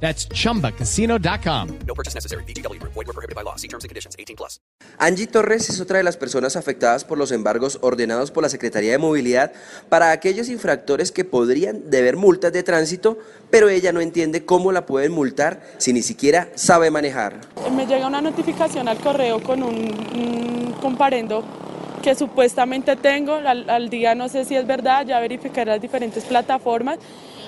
That's chumbacasino.com. No purchase necessary. BGW. Void were prohibited by law. See terms and conditions. 18 plus. Angie Torres es otra de las personas afectadas por los embargos ordenados por la Secretaría de Movilidad para aquellos infractores que podrían deber multas de tránsito, pero ella no entiende cómo la pueden multar si ni siquiera sabe manejar. Me llega una notificación al correo con un, un comparendo que supuestamente tengo, al, al día no sé si es verdad, ya verificaré las diferentes plataformas,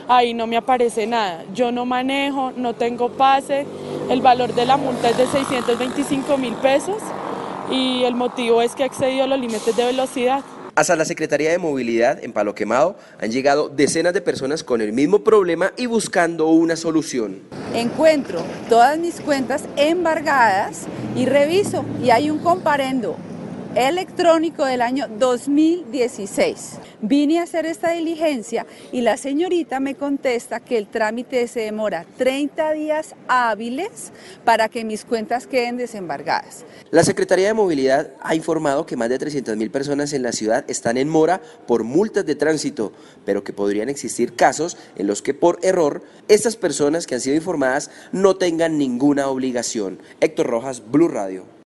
ahí no me aparece nada. Yo no manejo, no tengo pase, el valor de la multa es de 625 mil pesos y el motivo es que he excedido los límites de velocidad. Hasta la Secretaría de Movilidad en Palo Quemado han llegado decenas de personas con el mismo problema y buscando una solución. Encuentro todas mis cuentas embargadas y reviso y hay un comparendo electrónico del año 2016. Vine a hacer esta diligencia y la señorita me contesta que el trámite se demora 30 días hábiles para que mis cuentas queden desembargadas. La Secretaría de Movilidad ha informado que más de 300 mil personas en la ciudad están en mora por multas de tránsito, pero que podrían existir casos en los que por error estas personas que han sido informadas no tengan ninguna obligación. Héctor Rojas, Blue Radio.